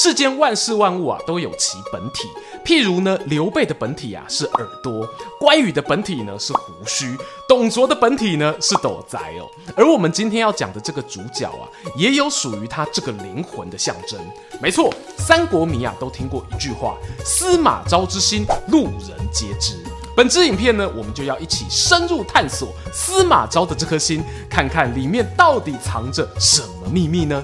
世间万事万物啊，都有其本体。譬如呢，刘备的本体啊是耳朵，关羽的本体呢是胡须，董卓的本体呢是斗宅哦。而我们今天要讲的这个主角啊，也有属于他这个灵魂的象征。没错，三国迷啊都听过一句话：“司马昭之心，路人皆知。”本支影片呢，我们就要一起深入探索司马昭的这颗心，看看里面到底藏着什么秘密呢？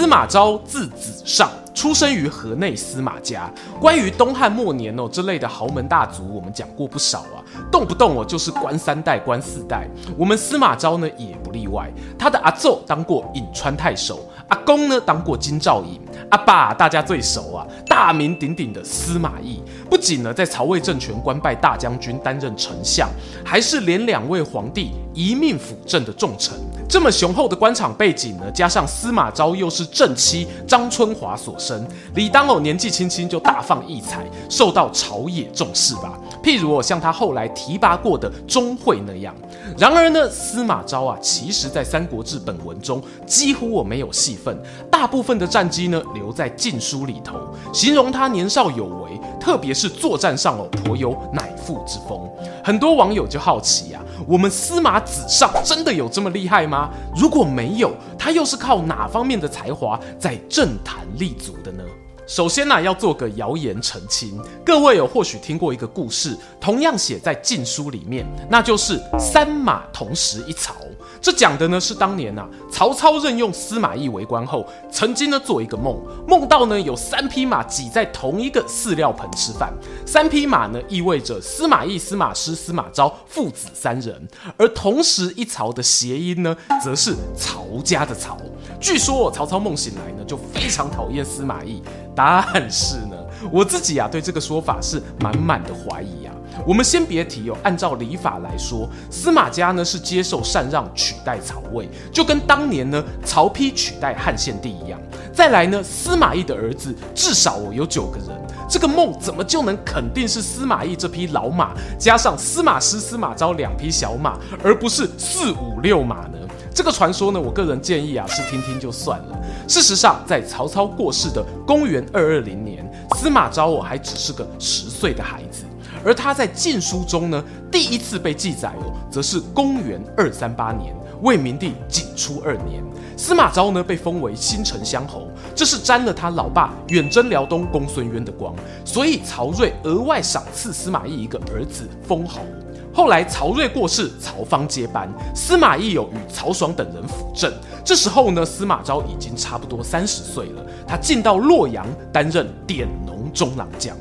司马昭字子尚，出生于河内司马家。关于东汉末年哦，这类的豪门大族，我们讲过不少啊，动不动哦就是官三代、官四代。我们司马昭呢也不例外，他的阿奏当过颍川太守，阿公呢当过金兆尹，阿爸大家最熟啊，大名鼎鼎的司马懿。不仅呢在曹魏政权官拜大将军，担任丞相，还是连两位皇帝一命辅政的重臣。这么雄厚的官场背景呢，加上司马昭又是正妻张春华所生，理当哦年纪轻轻就大放异彩，受到朝野重视吧。譬如我像他后来提拔过的钟会那样。然而呢，司马昭啊，其实在《三国志》本文中几乎我没有戏份，大部分的战绩呢留在禁书里头，形容他年少有为，特别是作战上哦颇有乃父之风。很多网友就好奇啊。我们司马子上真的有这么厉害吗？如果没有，他又是靠哪方面的才华在政坛立足的呢？首先呢、要做个谣言澄清。各位有或许听过一个故事，同样写在《晋书》里面，那就是三马同时一槽。这讲的呢是当年啊，曹操任用司马懿为官后，曾经呢做一个梦，梦到呢有三匹马挤在同一个饲料盆吃饭。三匹马呢意味着司马懿、司马师、司马昭父子三人，而同时一槽的谐音呢，则是曹家的曹。据说曹操梦醒来呢，就非常讨厌司马懿。但是呢，我自己啊对这个说法是满满的怀疑啊。我们先别提哦，按照礼法来说，司马家呢是接受禅让取代曹魏，就跟当年呢曹丕取代汉献帝一样。再来呢，司马懿的儿子至少有九个人，这个梦怎么就能肯定是司马懿这匹老马加上司马师、司马昭两匹小马，而不是四五六马呢？这个传说呢，我个人建议啊是听听就算了。事实上，在曹操过世的公元二二零年，司马昭我还只是个十岁的孩子，而他在晋书中呢第一次被记载哦，则是公元二三八年，魏明帝景初二年，司马昭呢被封为新城乡侯，这是沾了他老爸远征辽东公孙渊的光，所以曹睿额外赏赐司马懿一个儿子封侯。后来曹睿过世，曹芳接班，司马懿有与曹爽等人辅政。这时候呢，司马昭已经差不多三十岁了，他进到洛阳担任典农中郎将。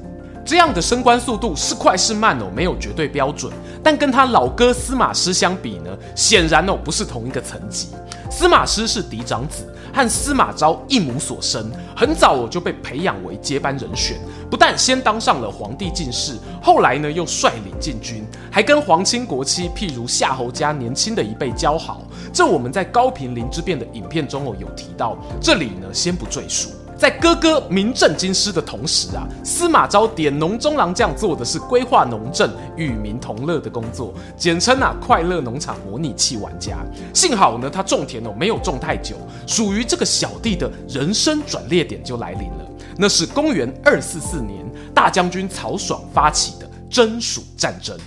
这样的升官速度是快是慢哦，没有绝对标准。但跟他老哥司马师相比呢，显然哦不是同一个层级。司马师是嫡长子，和司马昭一母所生，很早我就被培养为接班人选。不但先当上了皇帝进士，后来呢又率领禁军，还跟皇亲国戚，譬如夏侯家年轻的一辈交好。这我们在高平陵之变的影片中哦有提到，这里呢先不赘述。在哥哥名震京师的同时啊，司马昭点农中郎将做的是规划农政、与民同乐的工作，简称啊快乐农场模拟器玩家。幸好呢，他种田哦没有种太久，属于这个小弟的人生转捩点就来临了。那是公元二四四年，大将军曹爽发起的征蜀战争。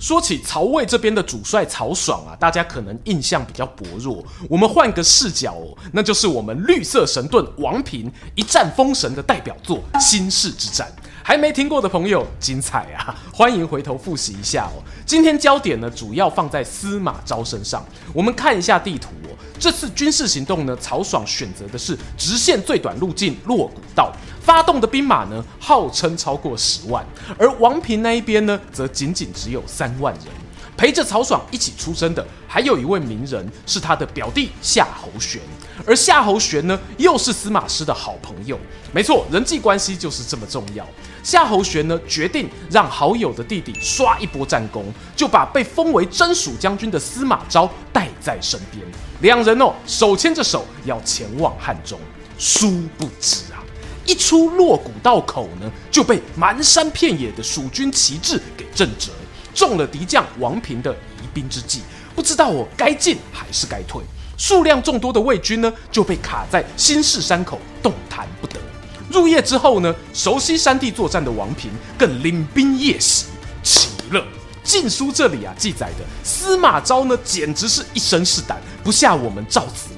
说起曹魏这边的主帅曹爽啊，大家可能印象比较薄弱。我们换个视角哦，那就是我们绿色神盾王平一战封神的代表作《新世之战》。还没听过的朋友，精彩啊！欢迎回头复习一下哦。今天焦点呢，主要放在司马昭身上。我们看一下地图哦。这次军事行动呢，曹爽选择的是直线最短路径洛谷道，发动的兵马呢，号称超过十万，而王平那一边呢，则仅仅只有三万人。陪着曹爽一起出征的，还有一位名人，是他的表弟夏侯玄。而夏侯玄呢，又是司马师的好朋友。没错，人际关系就是这么重要。夏侯玄呢，决定让好友的弟弟刷一波战功，就把被封为征蜀将军的司马昭带在身边。两人哦，手牵着手要前往汉中。殊不知啊，一出洛谷道口呢，就被漫山遍野的蜀军旗帜给震折。中了敌将王平的疑兵之计，不知道我该进还是该退。数量众多的魏军呢，就被卡在新市山口，动弹不得。入夜之后呢，熟悉山地作战的王平更领兵夜袭。奇了，晋书这里啊记载的司马昭呢，简直是一身是胆，不下我们赵子。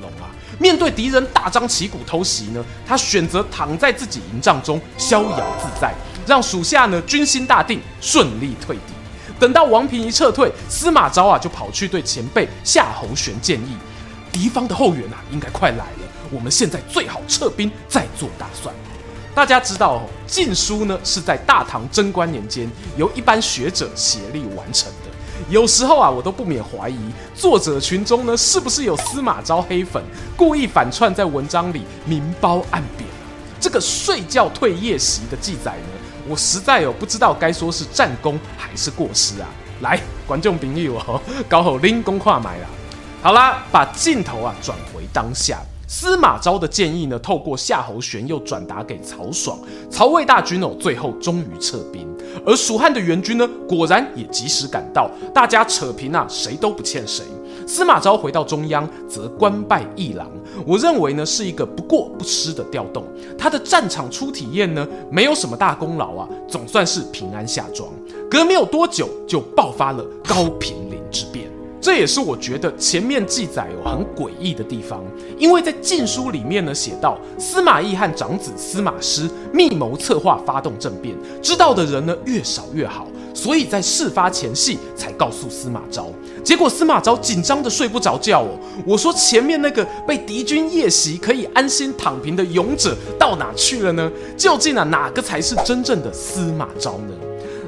面对敌人大张旗鼓偷袭呢，他选择躺在自己营帐中逍遥自在，让属下呢军心大定，顺利退敌。等到王平一撤退，司马昭啊就跑去对前辈夏侯玄建议：敌方的后援啊应该快来了，我们现在最好撤兵，再做打算。大家知道哦，《晋书》呢是在大唐贞观年间由一班学者协力完成的。有时候啊，我都不免怀疑作者群中呢是不是有司马昭黑粉，故意反串在文章里明褒暗贬啊。这个睡觉退夜袭的记载呢，我实在有不知道该说是战功还是过失啊！来，观众朋友哦，搞好拎公话买了。好啦，把镜头啊转回当下，司马昭的建议呢，透过夏侯玄又转达给曹爽，曹魏大军哦，最后终于撤兵。而蜀汉的援军呢，果然也及时赶到，大家扯平啊，谁都不欠谁。司马昭回到中央，则官拜议郎。我认为呢，是一个不过不失的调动。他的战场初体验呢，没有什么大功劳啊，总算是平安下庄。隔没有多久，就爆发了高平陵之变。这也是我觉得前面记载有很诡异的地方，因为在《晋书》里面呢写到，司马懿和长子司马师密谋策划发动政变，知道的人呢越少越好，所以在事发前夕才告诉司马昭。结果司马昭紧张的睡不着觉哦。我说前面那个被敌军夜袭可以安心躺平的勇者到哪去了呢？究竟啊哪个才是真正的司马昭呢？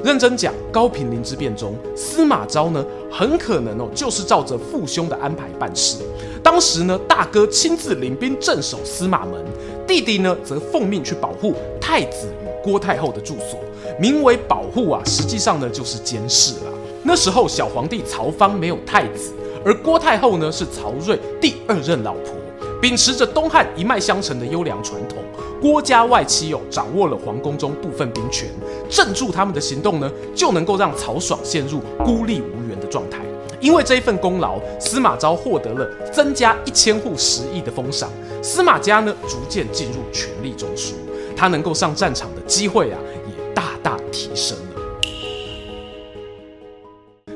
认真讲，高平陵之变中，司马昭呢，很可能哦，就是照着父兄的安排办事。当时呢，大哥亲自领兵镇守司马门，弟弟呢，则奉命去保护太子与郭太后的住所，名为保护啊，实际上呢，就是监视啦。那时候小皇帝曹芳没有太子，而郭太后呢，是曹睿第二任老婆。秉持着东汉一脉相承的优良传统，郭家外戚哦掌握了皇宫中部分兵权，镇住他们的行动呢，就能够让曹爽陷入孤立无援的状态。因为这一份功劳，司马昭获得了增加一千户食邑的封赏，司马家呢逐渐进入权力中枢，他能够上战场的机会啊也大大提升了。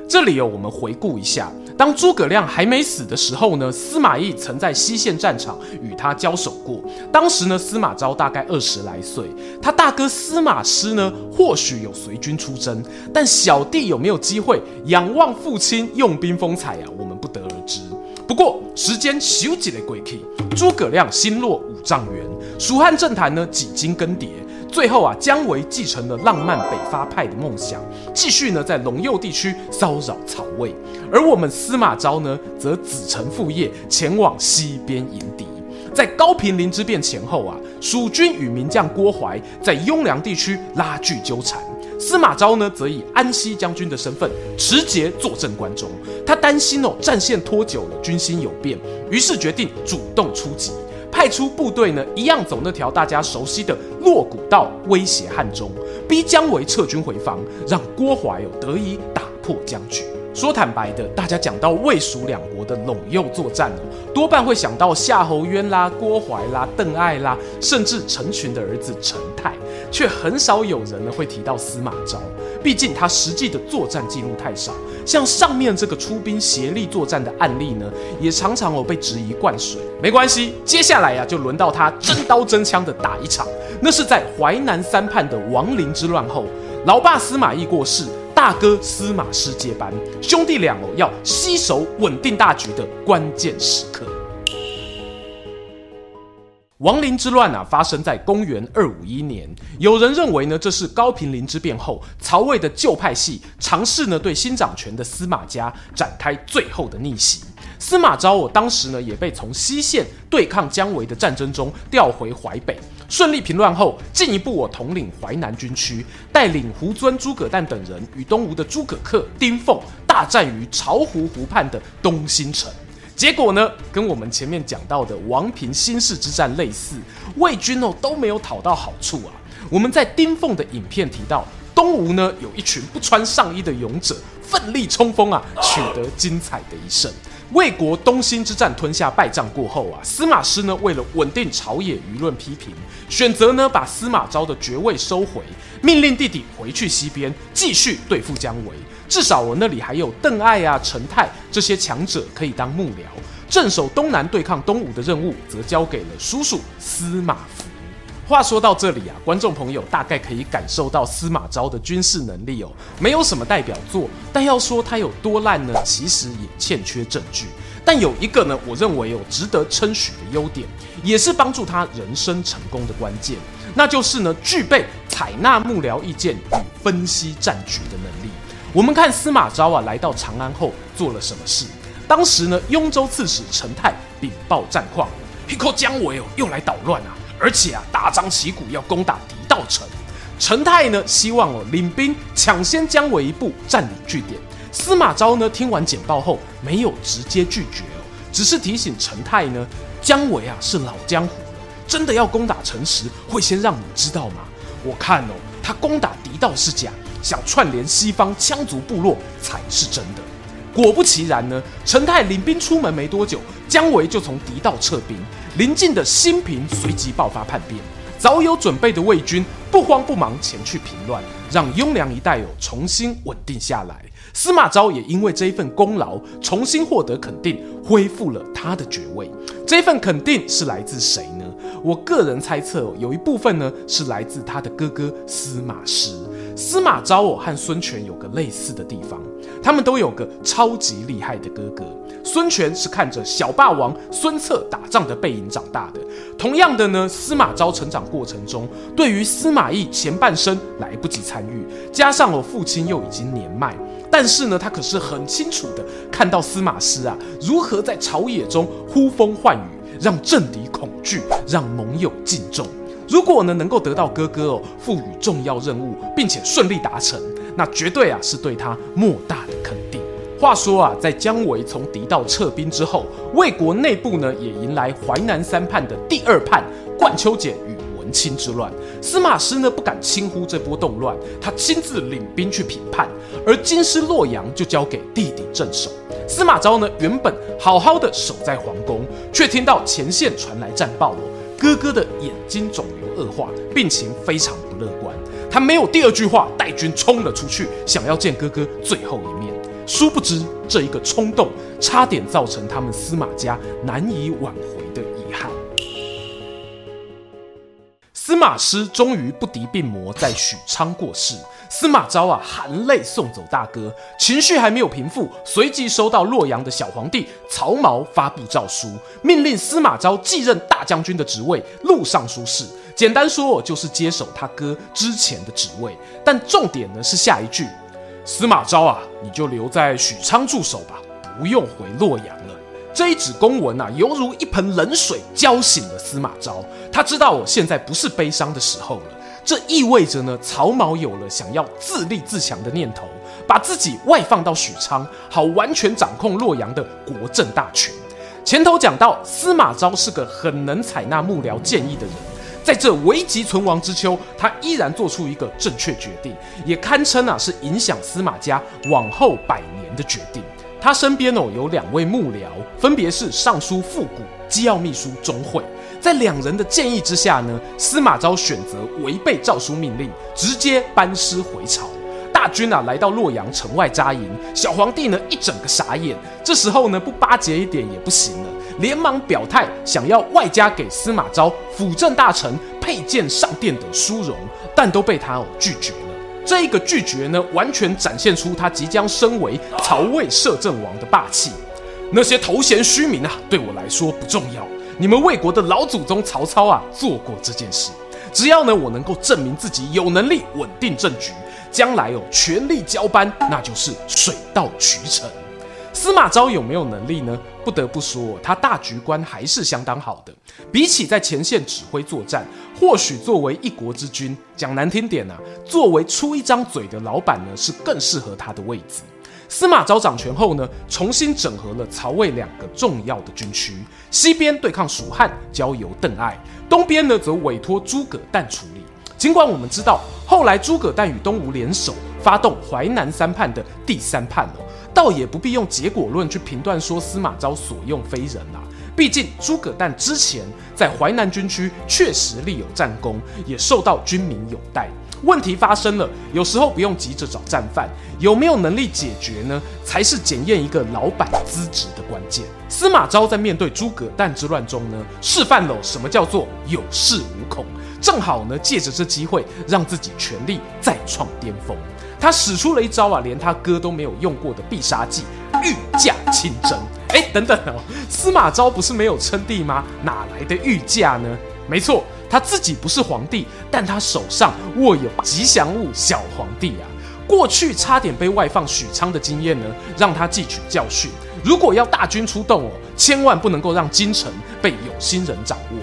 这里哦，我们回顾一下。当诸葛亮还没死的时候呢，司马懿曾在西线战场与他交手过。当时呢，司马昭大概二十来岁，他大哥司马师呢，或许有随军出征，但小弟有没有机会仰望父亲用兵风采啊？我们不得而知。不过时间咻几的过去，诸葛亮心落五丈原，蜀汉政坛呢几经更迭。最后啊，姜维继承了浪漫北伐派的梦想，继续呢在陇右地区骚扰曹魏，而我们司马昭呢，则子承父业，前往西边迎敌。在高平陵之变前后啊，蜀军与名将郭淮在雍凉地区拉锯纠缠，司马昭呢，则以安西将军的身份持节坐镇关中。他担心哦，战线拖久了，军心有变，于是决定主动出击。派出部队呢，一样走那条大家熟悉的洛谷道，威胁汉中，逼姜维撤军回防，让郭淮有得以打破僵局。说坦白的，大家讲到魏蜀两国的陇右作战哦，多半会想到夏侯渊啦、郭淮啦、邓艾啦，甚至陈群的儿子陈泰，却很少有人呢会提到司马昭。毕竟他实际的作战记录太少，像上面这个出兵协力作战的案例呢，也常常有被质疑灌水。没关系，接下来呀、就轮到他真刀真枪的打一场。那是在淮南三叛的亡灵之乱后，老爸司马懿过世。大哥司马师接班，兄弟俩哦要携手稳定大局的关键时刻。王陵之乱啊，发生在公元二五一年。有人认为呢，这是高平陵之变后，曹魏的旧派系尝试呢对新掌权的司马家展开最后的逆袭。司马昭我当时呢也被从西线对抗姜维的战争中调回淮北，顺利平乱后，进一步我统领淮南军区，带领胡遵、诸葛诞等人与东吴的诸葛恪、丁奉大战于巢湖湖畔的东兴城。结果呢，跟我们前面讲到的王平新市之战类似，魏军哦都没有讨到好处啊。我们在丁奉的影片提到，东吴呢有一群不穿上衣的勇者，奋力冲锋啊，取得精彩的一胜。魏国东兴之战吞下败仗过后啊，司马师呢为了稳定朝野舆论批评，选择呢把司马昭的爵位收回，命令弟弟回去西边继续对付姜维。至少我那里还有邓艾啊、陈泰这些强者可以当幕僚，镇守东南对抗东吴的任务则交给了叔叔司马孚。话说到这里啊，观众朋友大概可以感受到司马昭的军事能力哦，没有什么代表作，但要说他有多烂呢，其实也欠缺证据。但有一个呢，我认为有值得称许的优点，也是帮助他人生成功的关键，那就是呢，具备采纳幕僚意见与分析战局的能力。我们看司马昭啊，来到长安后做了什么事？当时呢，雍州刺史陈泰禀报战况，一口姜维哦又来捣乱啊，而且啊大张旗鼓要攻打狄道城。陈泰呢希望哦领兵抢先姜维一步占领据点。司马昭呢听完简报后没有直接拒绝哦，只是提醒陈泰呢，姜维啊是老江湖了，真的要攻打城池会先让你知道吗？我看哦他攻打狄道是假。想串联西方羌族部落才是真的。果不其然呢，陈泰领兵出门没多久，姜维就从狄道撤兵，邻近的新平随即爆发叛变。早有准备的魏军不慌不忙前去平乱，让雍凉一带有重新稳定下来。司马昭也因为这一份功劳，重新获得肯定，恢复了他的爵位。这份肯定是来自谁呢？我个人猜测，有一部分呢是来自他的哥哥司马师。司马昭哦和孙权有个类似的地方，他们都有个超级厉害的哥哥。孙权是看着小霸王孙策打仗的背影长大的。同样的呢，司马昭成长过程中，对于司马懿前半生来不及参与，加上我父亲又已经年迈，但是呢，他可是很清楚的看到司马师啊如何在朝野中呼风唤雨，让政敌恐惧，让盟友敬重。如果呢能够得到哥哥哦赋予重要任务，并且顺利达成，那绝对啊是对他莫大的肯定。话说啊，在姜维从狄道撤兵之后，魏国内部呢也迎来淮南三叛的第二叛冠丘俭与文钦之乱。司马师呢不敢轻忽这波动乱，他亲自领兵去平叛，而京师洛阳就交给弟弟镇守。司马昭呢原本好好的守在皇宫，却听到前线传来战报哦。哥哥的眼睛肿瘤恶化，病情非常不乐观。他没有第二句话，带军冲了出去，想要见哥哥最后一面。殊不知，这一个冲动，差点造成他们司马家难以挽回的遗憾。司马师终于不敌病魔，在许昌过世。司马昭啊，含泪送走大哥，情绪还没有平复，随即收到洛阳的小皇帝曹髦发布诏书，命令司马昭继任大将军的职位，录尚书事。简单说，就是接手他哥之前的职位。但重点呢是下一句：司马昭啊，你就留在许昌驻守吧，不用回洛阳了。这一纸公文啊，犹如一盆冷水浇醒了司马昭。他知道我现在不是悲伤的时候了。这意味着呢，曹髦有了想要自立自强的念头，把自己外放到许昌，好完全掌控洛阳的国政大权。前头讲到，司马昭是个很能采纳幕僚建议的人，在这危急存亡之秋，他依然做出一个正确决定，也堪称啊是影响司马家往后百年的决定。他身边哦有两位幕僚，分别是尚书复古、机要秘书钟会。在两人的建议之下呢，司马昭选择违背诏书命令，直接班师回朝。大军啊来到洛阳城外扎营，小皇帝呢一整个傻眼。这时候呢不巴结一点也不行了，连忙表态想要外加给司马昭辅政大臣佩剑上殿等殊荣，但都被他哦拒绝了。这一个拒绝呢，完全展现出他即将身为曹魏摄政王的霸气。那些头衔虚名啊，对我来说不重要。你们魏国的老祖宗曹操啊做过这件事。只要呢我能够证明自己有能力稳定政局，将来哦权力交班，那就是水到渠成。司马昭有没有能力呢？不得不说，他大局观还是相当好的。比起在前线指挥作战，或许作为一国之君，讲难听点啊，作为出一张嘴的老板呢，是更适合他的位置。司马昭掌权后呢，重新整合了曹魏两个重要的军区，西边对抗蜀汉，交由邓艾；东边呢，则委托诸葛诞处理。尽管我们知道，后来诸葛诞与东吴联手，发动淮南三叛的第三叛哦。倒也不必用结果论去评断说司马昭所用非人啦、啊，毕竟诸葛诞之前在淮南军区确实立有战功，也受到军民拥戴。问题发生了，有时候不用急着找战犯，有没有能力解决呢？才是检验一个老板资质的关键。司马昭在面对诸葛诞之乱中呢，示范了什么叫做有恃无恐，正好呢借着这机会让自己权力再创巅峰。他使出了一招啊，连他哥都没有用过的必杀技——御驾亲征。哎，等等哦，司马昭不是没有称帝吗？哪来的御驾呢？没错，他自己不是皇帝，但他手上握有吉祥物小皇帝啊。过去差点被外放许昌的经验呢，让他汲取教训。如果要大军出动哦，千万不能够让京城被有心人掌握。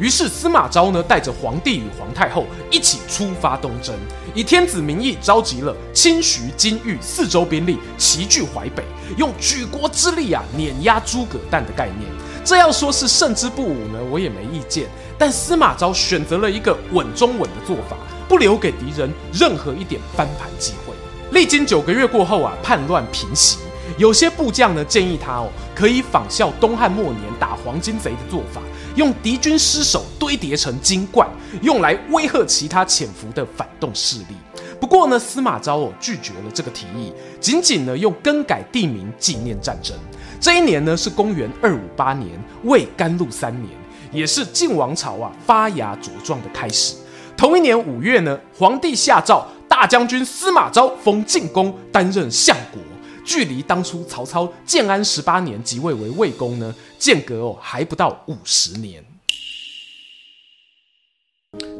于是司马昭呢，带着皇帝与皇太后一起出发东征，以天子名义召集了清徐金豫四州兵力，齐聚淮北，用举国之力啊碾压诸葛诞的概念。这要说是胜之不武呢，我也没意见。但司马昭选择了一个稳中稳的做法，不留给敌人任何一点翻盘机会。历经九个月过后啊，叛乱平息，有些部将呢建议他哦，可以仿效东汉末年打黄巾贼的做法。用敌军尸首堆叠成金冠，用来威吓其他潜伏的反动势力。不过呢，司马昭哦拒绝了这个提议，仅仅呢用更改地名纪念战争。这一年呢是公元二五八年，魏甘露三年，也是晋王朝啊发芽茁壮的开始。同一年五月呢，皇帝下诏，大将军司马昭封晋公，担任相国。距离当初曹操建安十八年即位为魏公呢，间隔哦还不到五十年。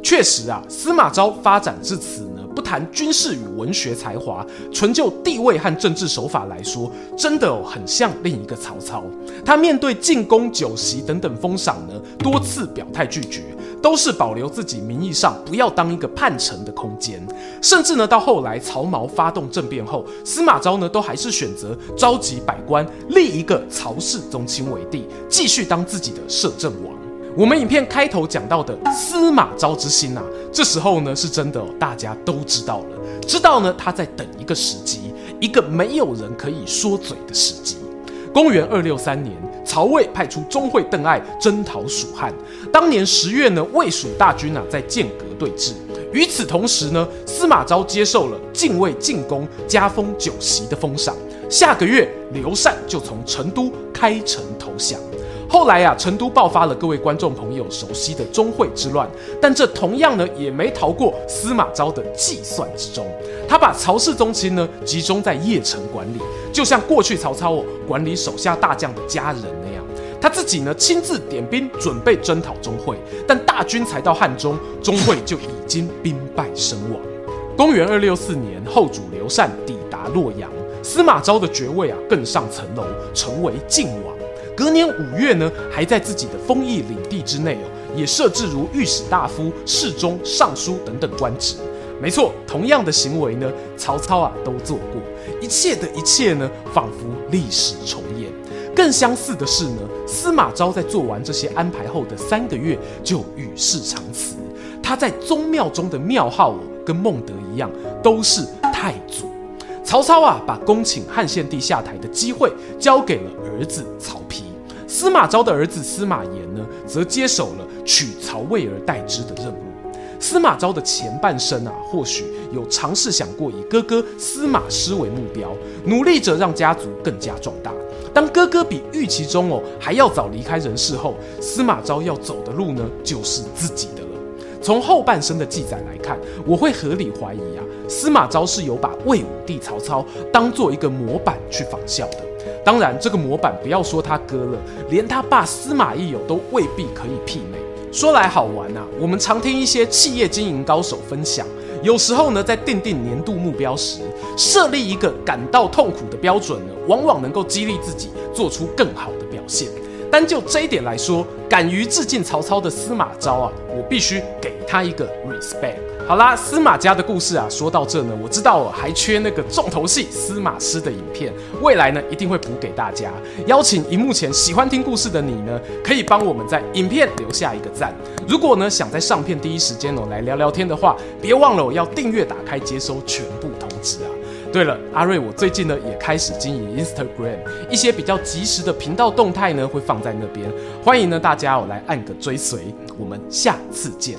确实啊，司马昭发展至此，不谈军事与文学才华，纯就地位和政治手法来说，真的哦很像另一个曹操。他面对进宫酒席等等封赏呢，多次表态拒绝。都是保留自己名义上不要当一个叛臣的空间，甚至呢，到后来曹髦发动政变后，司马昭呢都还是选择召集百官，立一个曹氏宗亲为帝，继续当自己的摄政王。我们影片开头讲到的司马昭之心啊，这时候呢是真的，大家都知道了，知道呢他在等一个时机，一个没有人可以说嘴的时机。公元二六三年，曹魏派出钟会邓艾征讨蜀汉。当年十月呢，魏蜀大军啊在剑阁对峙。与此同时呢，司马昭接受了晋魏晋公加封酒席的封赏。下个月，刘禅就从成都开城投降。后来啊，成都爆发了各位观众朋友熟悉的钟会之乱，但这同样呢也没逃过司马昭的计算之中。他把曹氏宗亲呢集中在邺城管理，就像过去曹操哦管理手下大将的家人那样。他自己呢亲自点兵准备征讨钟会，但大军才到汉中，钟会就已经兵败身亡。公元二六四年，后主刘禅抵达洛阳，司马昭的爵位啊更上层楼，成为晋王。隔年五月呢，还在自己的封邑领地之内哦，也设置如御史大夫、侍中、尚书等等官职。没错，同样的行为呢，曹操啊都做过。一切的一切呢，仿佛历史重演。更相似的是呢，司马昭在做完这些安排后的三个月就与世长辞。他在宗庙中的庙号哦，跟孟德一样，都是太祖。曹操啊，把恭请汉献帝下台的机会交给了儿子曹丕。司马昭的儿子司马炎呢，则接手了取曹魏而代之的任务。司马昭的前半生啊，或许有尝试想过以哥哥司马师为目标，努力着让家族更加壮大。当哥哥比预期中哦还要早离开人世后，司马昭要走的路呢，就是自己的了。从后半生的记载来看，我会合理怀疑啊，司马昭是有把魏武帝曹操当做一个模板去仿效的。当然，这个模板不要说他割了，连他爸司马懿友都未必可以媲美。说来好玩啊，我们常听一些企业经营高手分享，有时候呢，在定定年度目标时，设立一个感到痛苦的标准呢，往往能够激励自己做出更好的表现。单就这一点来说，敢于致敬曹操的司马昭啊，我必须给他一个 respect。好啦，司马家的故事啊，说到这呢，我知道我还缺那个重头戏司马师的影片，未来呢一定会补给大家。邀请荧幕前喜欢听故事的你呢，可以帮我们在影片留下一个赞。如果呢想在上片第一时间哦来聊聊天的话，别忘了我要订阅打开接收全部通知啊。对了，阿瑞，我最近呢也开始经营 Instagram，一些比较及时的频道动态呢会放在那边，欢迎呢大家哦来按个追随，我们下次见。